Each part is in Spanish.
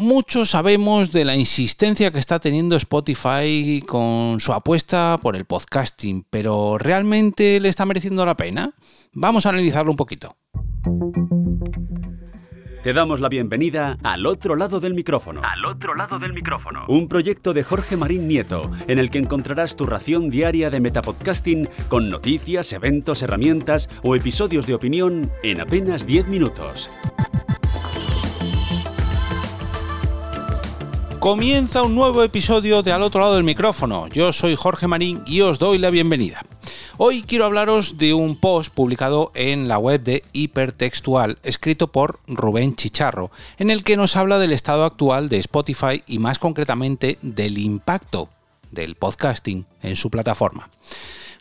muchos sabemos de la insistencia que está teniendo Spotify con su apuesta por el podcasting, pero ¿realmente le está mereciendo la pena? Vamos a analizarlo un poquito. Te damos la bienvenida al otro lado del micrófono. Al otro lado del micrófono. Un proyecto de Jorge Marín Nieto, en el que encontrarás tu ración diaria de metapodcasting con noticias, eventos, herramientas o episodios de opinión en apenas 10 minutos. Comienza un nuevo episodio de Al otro lado del micrófono. Yo soy Jorge Marín y os doy la bienvenida. Hoy quiero hablaros de un post publicado en la web de Hipertextual, escrito por Rubén Chicharro, en el que nos habla del estado actual de Spotify y más concretamente del impacto del podcasting en su plataforma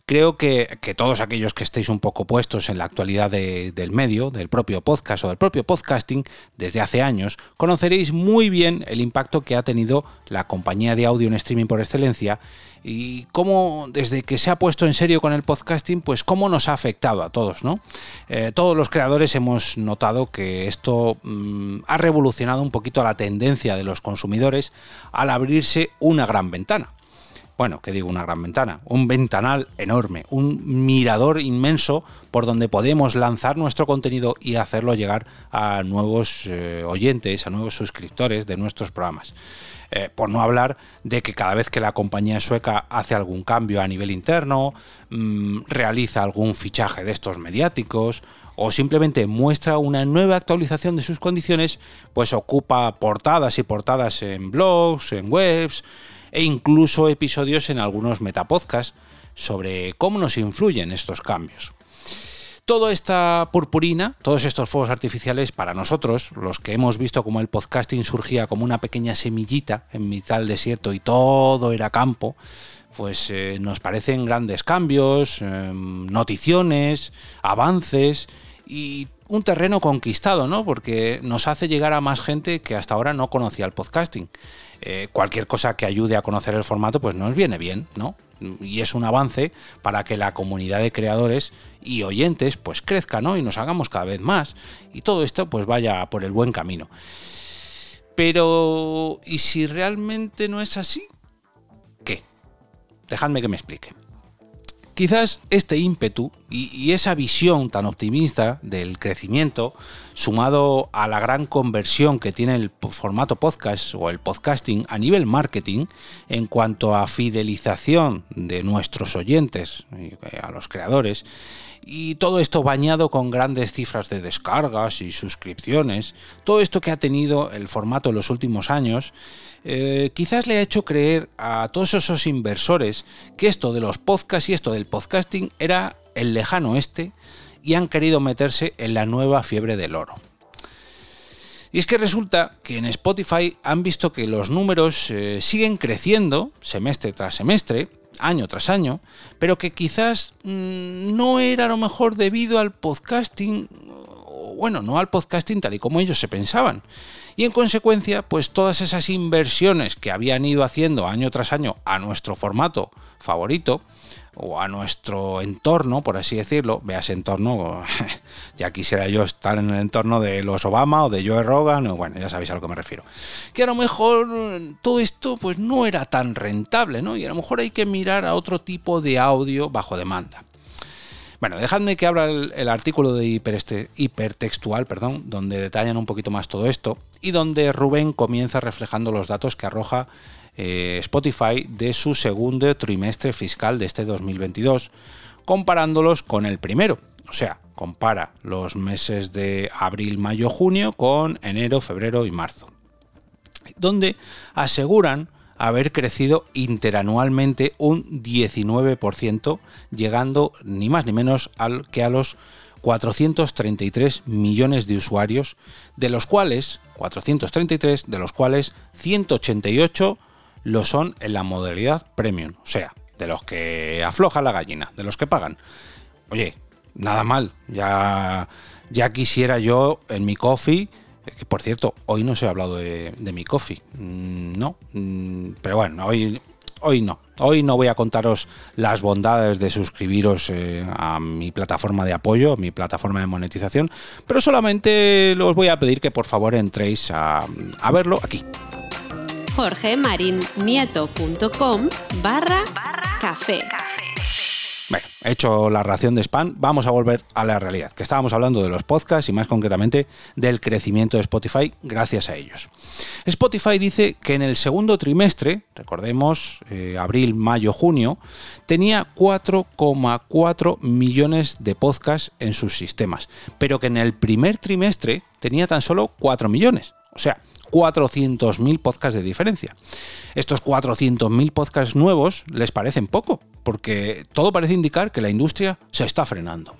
creo que, todos aquellos que estéis un poco puestos en la actualidad del medio, del propio podcast o del propio podcasting, desde hace años, conoceréis muy bien el impacto que ha tenido la compañía de audio en streaming por excelencia y cómo desde que se ha puesto en serio con el podcasting, pues cómo nos ha afectado a todos. Eh, todos los creadores hemos notado que esto mm, ha revolucionado un poquito la tendencia de los consumidores al abrirse una gran ventana bueno, que digo una gran ventana, un ventanal enorme, un mirador inmenso por donde podemos lanzar nuestro contenido y hacerlo llegar a nuevos eh, oyentes, a nuevos suscriptores de nuestros programas. Eh, por no hablar de que cada vez que la compañía sueca hace algún cambio a nivel interno, mm, realiza algún fichaje de estos mediáticos o simplemente muestra una nueva actualización de sus condiciones, pues ocupa portadas y portadas en blogs, en webs, e incluso episodios en algunos metapodcasts sobre cómo nos influyen estos cambios. Toda esta purpurina, todos estos fuegos artificiales, para nosotros, los que hemos visto como el podcasting surgía como una pequeña semillita en mitad del desierto y todo era campo, pues eh, nos parecen grandes cambios, em, noticiones, avances y un terreno conquistado, ¿no? Porque nos hace llegar a más gente que hasta ahora no conocía el podcasting. Eh, cualquier cosa que ayude a conocer el formato, pues nos viene bien, ¿no? Y es un avance para que la comunidad de creadores y oyentes pues crezca, ¿no? Y nos hagamos cada vez más. Y todo esto pues vaya por el buen camino. Pero, ¿y si realmente no es así? ¿Qué? Dejadme que me explique. Quizás este ímpetu y, esa visión tan optimista del crecimiento, sumado a la gran conversión que tiene el formato podcast o el podcasting a nivel marketing en cuanto a fidelización de nuestros oyentes, eh, a los creadores, y todo esto bañado con grandes cifras de descargas y suscripciones, todo esto que ha tenido el formato en los últimos años, eh, quizás le ha hecho creer a todos esos inversores que esto de los podcasts y esto del podcasting era el lejano este y han querido meterse en la nueva fiebre del oro. Y es que resulta que en Spotify han visto que los números eh, siguen creciendo semestre tras semestre, año tras año, pero que quizás mm, no era a lo mejor debido al podcasting, bueno, no al podcasting tal y como ellos se pensaban. Y en consecuencia, pues todas esas inversiones que habían ido haciendo año tras año a nuestro formato favorito, o a nuestro entorno, por así decirlo, veas entorno, ya quisiera yo estar en el entorno de los Obama o de Joe Rogan, o bueno, ya sabéis a lo que me refiero. Que a lo mejor todo esto pues no era tan rentable, ¿no? Y a lo mejor hay que mirar a otro tipo de audio bajo demanda. Bueno, dejadme que abra el, artículo de hipertextual, perdón, donde detallan un poquito más todo esto y donde Rubén comienza reflejando los datos que arroja eh, Spotify de su segundo trimestre fiscal de este 2022, comparándolos con el primero. O sea, compara los meses de abril, mayo, junio con enero, febrero y marzo. Donde aseguran haber crecido interanualmente un 19%, llegando ni más ni menos al, que a los 433 millones de usuarios, de los cuales 433, de los cuales 188 lo son en la modalidad premium, o sea, de los que afloja la gallina, de los que pagan. Oye, nada mal, ya, ya quisiera yo en mi coffee, por cierto, hoy no se ha hablado de, mi coffee, mm, no, mm, pero bueno, hoy hoy no. Hoy no voy a contaros las bondades de suscribiros eh, a mi plataforma de apoyo, mi plataforma de monetización, pero solamente os voy a pedir que por favor entréis a, a verlo aquí. jorgemarinieto.com barra café. Hecho la ración de spam, vamos a volver a la realidad, que estábamos hablando de los podcasts y más concretamente del crecimiento de Spotify gracias a ellos. Spotify dice que en el segundo trimestre, recordemos, eh, abril, mayo, junio, tenía 4,4 millones de podcasts en sus sistemas, pero que en el primer trimestre tenía tan solo 4 millones. O sea, 400.000 podcasts de diferencia. Estos 400.000 podcasts nuevos les parecen poco, porque todo parece indicar que la industria se está frenando.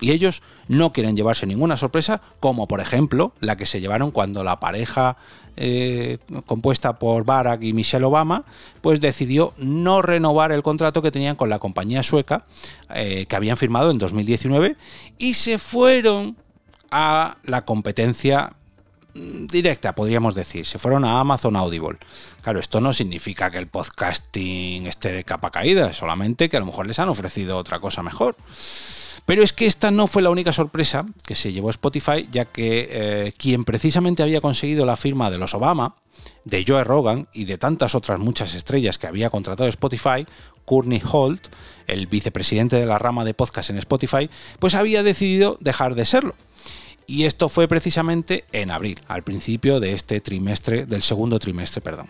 Y ellos no quieren llevarse ninguna sorpresa, como por ejemplo la que se llevaron cuando la pareja eh, compuesta por Barack y Michelle Obama, pues decidió no renovar el contrato que tenían con la compañía sueca eh, que habían firmado en 2019 y se fueron a la competencia directa, podríamos decir. Se fueron a Amazon Audible. Claro, esto no significa que el podcasting esté de capa caída, solamente que a lo mejor les han ofrecido otra cosa mejor. Pero es que esta no fue la única sorpresa que se llevó Spotify, ya que eh, quien precisamente había conseguido la firma de los Obama, de Joe Rogan y de tantas otras muchas estrellas que había contratado Spotify, Courtney Holt, el vicepresidente de la rama de podcast en Spotify, pues había decidido dejar de serlo. Y esto fue precisamente en abril, al principio de este trimestre, del segundo trimestre, perdón.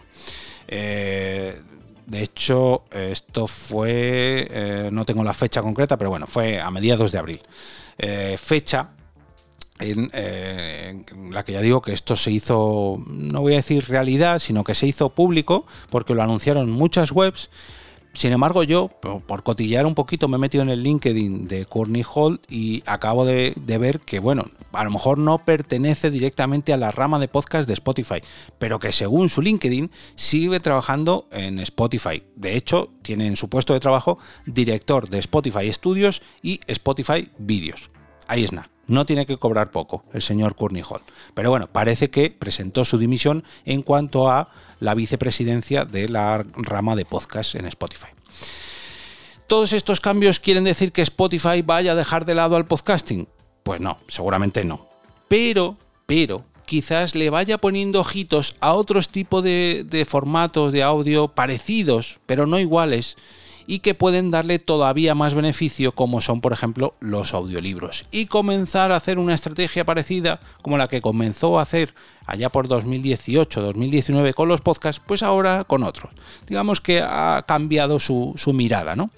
Eh, de hecho, esto fue, eh, no tengo la fecha concreta, pero bueno, fue a mediados de abril. Eh, fecha en, en, la que ya digo que esto se hizo, no voy a decir realidad, sino que se hizo público porque lo anunciaron muchas webs sin embargo, yo, por cotillar un poquito, me he metido en el LinkedIn de Courtney Hall y acabo de, de, ver que, bueno, a lo mejor no pertenece directamente a la rama de podcast de Spotify, pero que según su LinkedIn sigue trabajando en Spotify. De hecho, tiene en su puesto de trabajo director de Spotify Studios y Spotify Videos. Ahí es nada. No tiene que cobrar poco el señor Hall. Pero bueno, parece que presentó su dimisión en cuanto a la vicepresidencia de la rama de podcast en Spotify. ¿Todos estos cambios quieren decir que Spotify vaya a dejar de lado al podcasting? Pues no, seguramente no. Pero, pero, quizás le vaya poniendo ojitos a otros tipos de formatos de audio parecidos, pero no iguales, y que pueden darle todavía más beneficio como son por ejemplo los audiolibros y comenzar a hacer una estrategia parecida como la que comenzó a hacer allá por 2018-2019 con los podcasts, pues ahora con otros. Digamos que ha cambiado su, su mirada, ¿no?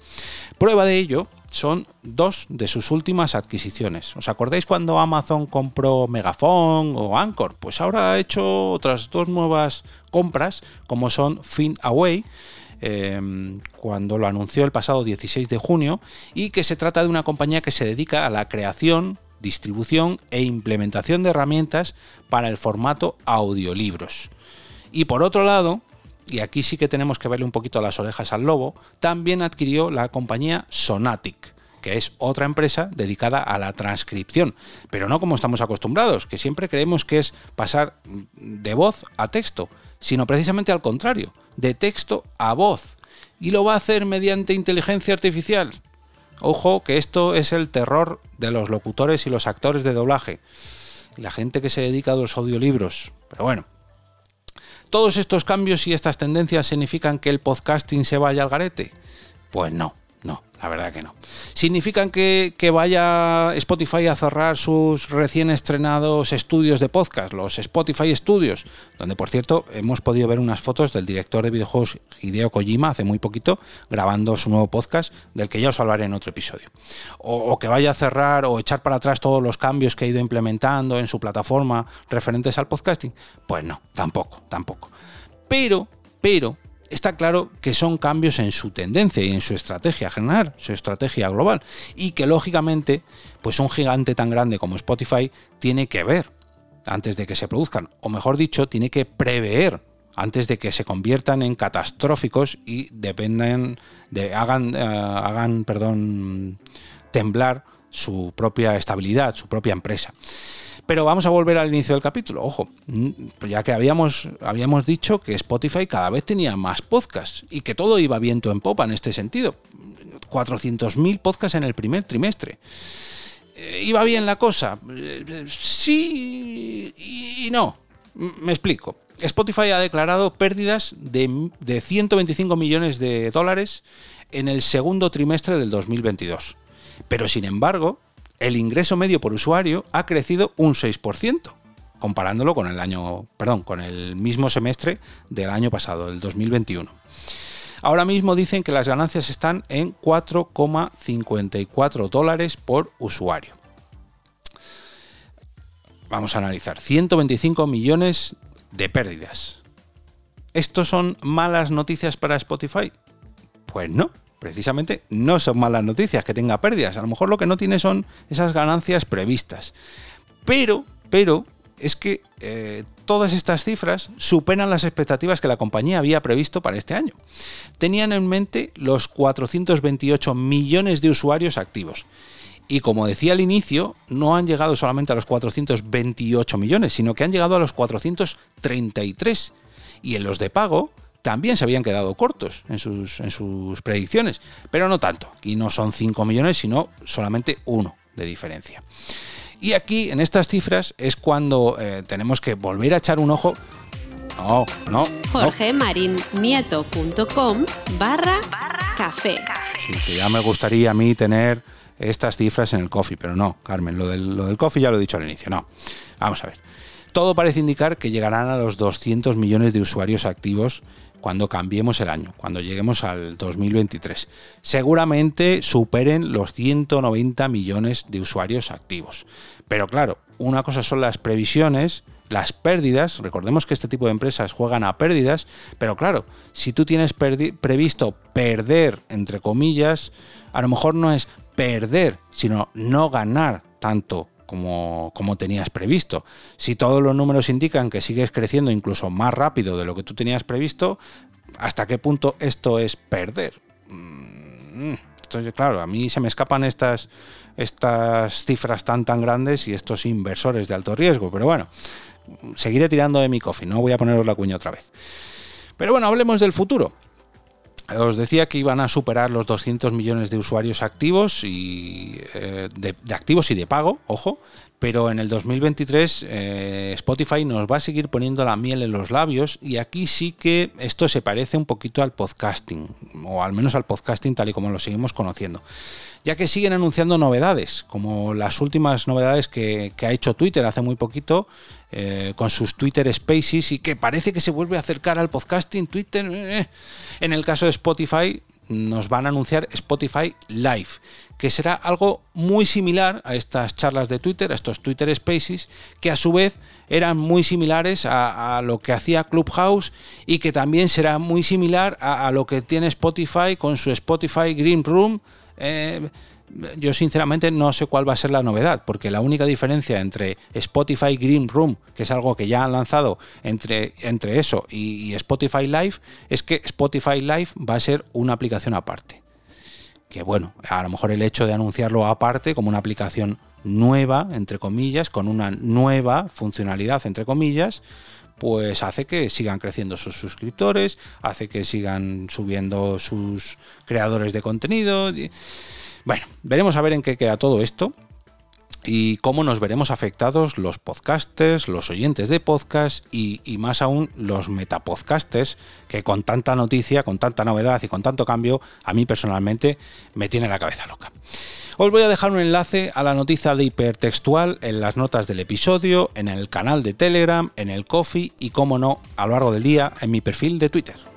Prueba de ello son dos de sus últimas adquisiciones. ¿Os acordáis cuando Amazon compró Megafon o Anchor? Pues ahora ha hecho otras dos nuevas compras como son Find Away eh, cuando lo anunció el pasado 16 de junio y que se trata de una compañía que se dedica a la creación, distribución e implementación de herramientas para el formato audiolibros. Y por otro lado, y aquí sí que tenemos que verle un poquito las orejas al lobo, también adquirió la compañía Sonatic, que es otra empresa dedicada a la transcripción, pero no como estamos acostumbrados, que siempre creemos que es pasar de voz a texto, sino precisamente al contrario, de texto a voz. Y lo va a hacer mediante inteligencia artificial. Ojo que esto es el terror de los locutores y los actores de doblaje. Y la gente que se dedica a los audiolibros. Pero bueno. ¿Todos estos cambios y estas tendencias significan que el podcasting se vaya al garete? Pues no. La verdad que no. ¿Significan que, que, vaya Spotify a cerrar sus recién estrenados estudios de podcast, los Spotify Studios? Donde, por cierto, hemos podido ver unas fotos del director de videojuegos Hideo Kojima hace muy poquito, grabando su nuevo podcast, del que ya os hablaré en otro episodio. O, o que vaya a cerrar o echar para atrás todos los cambios que ha ido implementando en su plataforma referentes al podcasting. Pues no, tampoco, tampoco. Pero, pero, está claro que son cambios en su tendencia y en su estrategia general, su estrategia global, y que lógicamente, pues un gigante tan grande como Spotify tiene que ver antes de que se produzcan, o mejor dicho, tiene que prever antes de que se conviertan en catastróficos y dependan de hagan uh, hagan, perdón, temblar su propia estabilidad, su propia empresa. Pero vamos a volver al inicio del capítulo. Ojo, ya que habíamos, habíamos dicho que Spotify cada vez tenía más podcasts y que todo iba viento en popa en este sentido. 400.000 podcasts en el primer trimestre. Eh, ¿Iba bien la cosa? Eh, sí y no. Me explico. Spotify ha declarado pérdidas de, de 125 millones de dólares en el segundo trimestre del 2022. Pero sin embargo, el ingreso medio por usuario ha crecido un 6%, comparándolo con el año, perdón, con el mismo semestre del año pasado, el 2021. Ahora mismo dicen que las ganancias están en 4,54 dólares por usuario. Vamos a analizar 125 millones de pérdidas. ¿Estos son malas noticias para Spotify? Pues no, precisamente no son malas noticias que tenga pérdidas. A lo mejor lo que no tiene son esas ganancias previstas. Pero, pero, es que eh, todas estas cifras superan las expectativas que la compañía había previsto para este año. Tenían en mente los 428 millones de usuarios activos. Y como decía al inicio, no han llegado solamente a los 428 millones, sino que han llegado a los 433. Y en los de pago también se habían quedado cortos en sus, en sus predicciones, pero no tanto. Aquí no son 5 millones, sino solamente uno de diferencia. Y aquí, en estas cifras, es cuando eh, tenemos que volver a echar un ojo. No, no. jorgemarinieto.com barra café. Sí, que ya me gustaría a mí tener estas cifras en el coffee, pero no, Carmen, lo del, lo del coffee ya lo he dicho al inicio, no. Vamos a ver. Todo parece indicar que llegarán a los 200 millones de usuarios activos cuando cambiemos el año, cuando lleguemos al 2023. Seguramente superen los 190 millones de usuarios activos. Pero claro, una cosa son las previsiones, las pérdidas, recordemos que este tipo de empresas juegan a pérdidas, pero claro, si tú tienes previsto perder, entre comillas, a lo mejor no es perder, sino no ganar tanto como, tenías previsto. Si todos los números indican que sigues creciendo incluso más rápido de lo que tú tenías previsto, ¿hasta qué punto esto es perder? Mm, entonces, claro, a mí se me escapan estas, estas cifras tan tan grandes y estos inversores de alto riesgo, pero bueno, seguiré tirando de mi coffee, no voy a poneros la cuña otra vez. Pero bueno, hablemos del futuro. Os decía que iban a superar los 200 millones de usuarios activos y eh, de, activos y de pago, ojo, pero en el 2023 eh, Spotify nos va a seguir poniendo la miel en los labios y aquí sí que esto se parece un poquito al podcasting, o al menos al podcasting tal y como lo seguimos conociendo, ya que siguen anunciando novedades, como las últimas novedades que, ha hecho Twitter hace muy poquito, eh, con sus Twitter Spaces y que parece que se vuelve a acercar al podcasting Twitter. Eh. En el caso de Spotify nos van a anunciar Spotify Live, que será algo muy similar a estas charlas de Twitter, a estos Twitter Spaces, que a su vez eran muy similares a, lo que hacía Clubhouse y que también será muy similar a, lo que tiene Spotify con su Spotify Green Room yo sinceramente no sé cuál va a ser la novedad, porque la única diferencia entre Spotify Green Room, que es algo que ya han lanzado entre, entre eso y, Spotify Live, es que Spotify Live va a ser una aplicación aparte. Que bueno, a lo mejor el hecho de anunciarlo aparte como una aplicación nueva, entre comillas, con una nueva funcionalidad, entre comillas, pues hace que sigan creciendo sus suscriptores, hace que sigan subiendo sus creadores de contenido. Bueno, veremos a ver en qué queda todo esto y cómo nos veremos afectados los podcasters, los oyentes de podcast y, más aún los metapodcasters que con tanta noticia, con tanta novedad y con tanto cambio, a mí personalmente me tiene la cabeza loca. Os voy a dejar un enlace a la noticia de hipertextual en las notas del episodio, en el canal de Telegram, en el Coffee y, como no, a lo largo del día en mi perfil de Twitter.